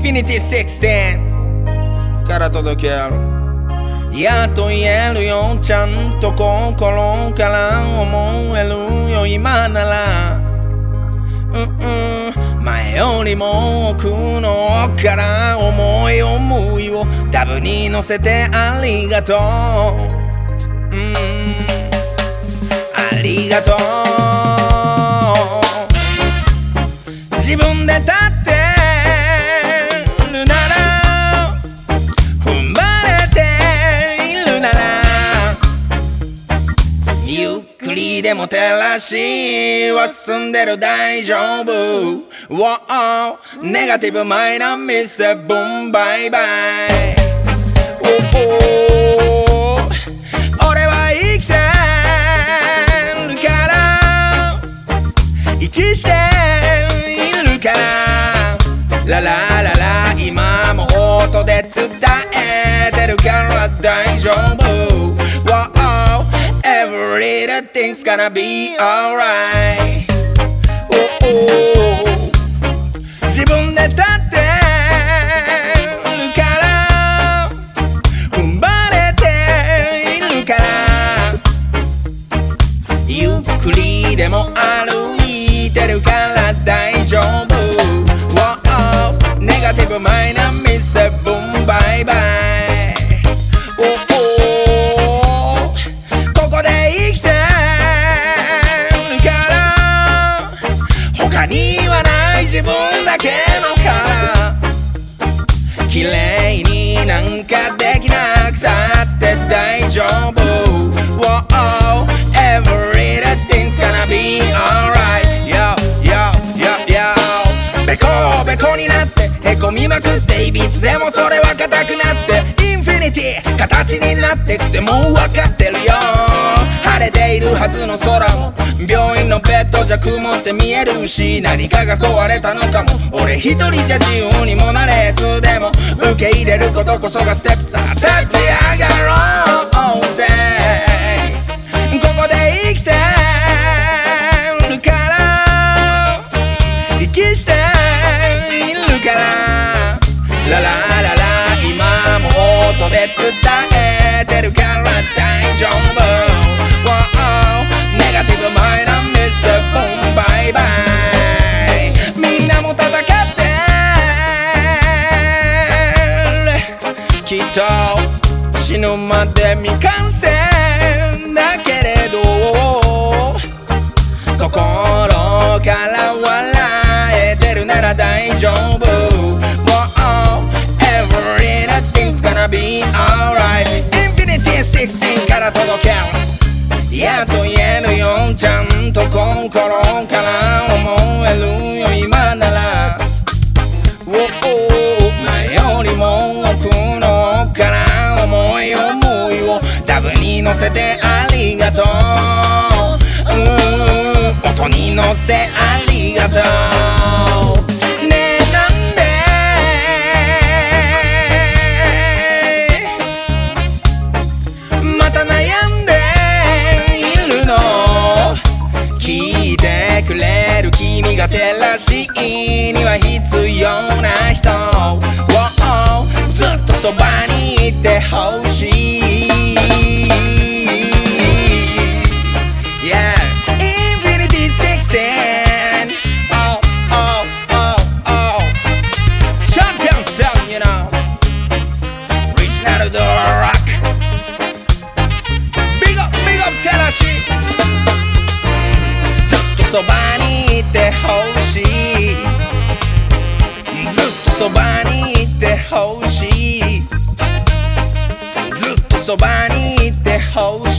フィニティ16から届けるやっと言えるよ。ちゃんと心から思えるよ。今なら。うんうん。前よりも奥の奥から思い思いをダブに乗せてありがとう。うん。ありがとう。自分で立ってるなら踏ん張れているなら。ゆっくりでも照らしは進んでる大丈夫。Wow ネガティブマイナーミスブンバイバイ。Oh, ララララ今も音で伝えてる。から大丈夫。Wow Every little thing's gonna be alright. Oh, oh 自分で立ってるから踏ん張れているから。ゆっくりでも歩いてるから大丈夫。ブマイナーミスブンバイバイここで生きてるから他にはない自分だけのから綺麗になんかできなくたって大丈夫まくっていびつでもそれは硬くなってインフィニティ形になってくてもう分かってるよ。晴れているはずの空も病院のベッドじゃ曇って見えるし何かが壊れたのかも。俺一人じゃ自由にもなれずでも受け入れることこそがステップさ立ち上がろうぜ。ここで生きてるから息して伝えてるから大丈夫 Wow ネガティブマイナーミスボンバイバイ。みんなも戦って。るきっと死ぬまで未完成。届け。やっと言えるよちゃんと心から思えるよ今なら。Wow 前よりも奥の奥から思い思いをダブに乗せてありがとう。うん音に乗せありがとう。が照らしいには Oh.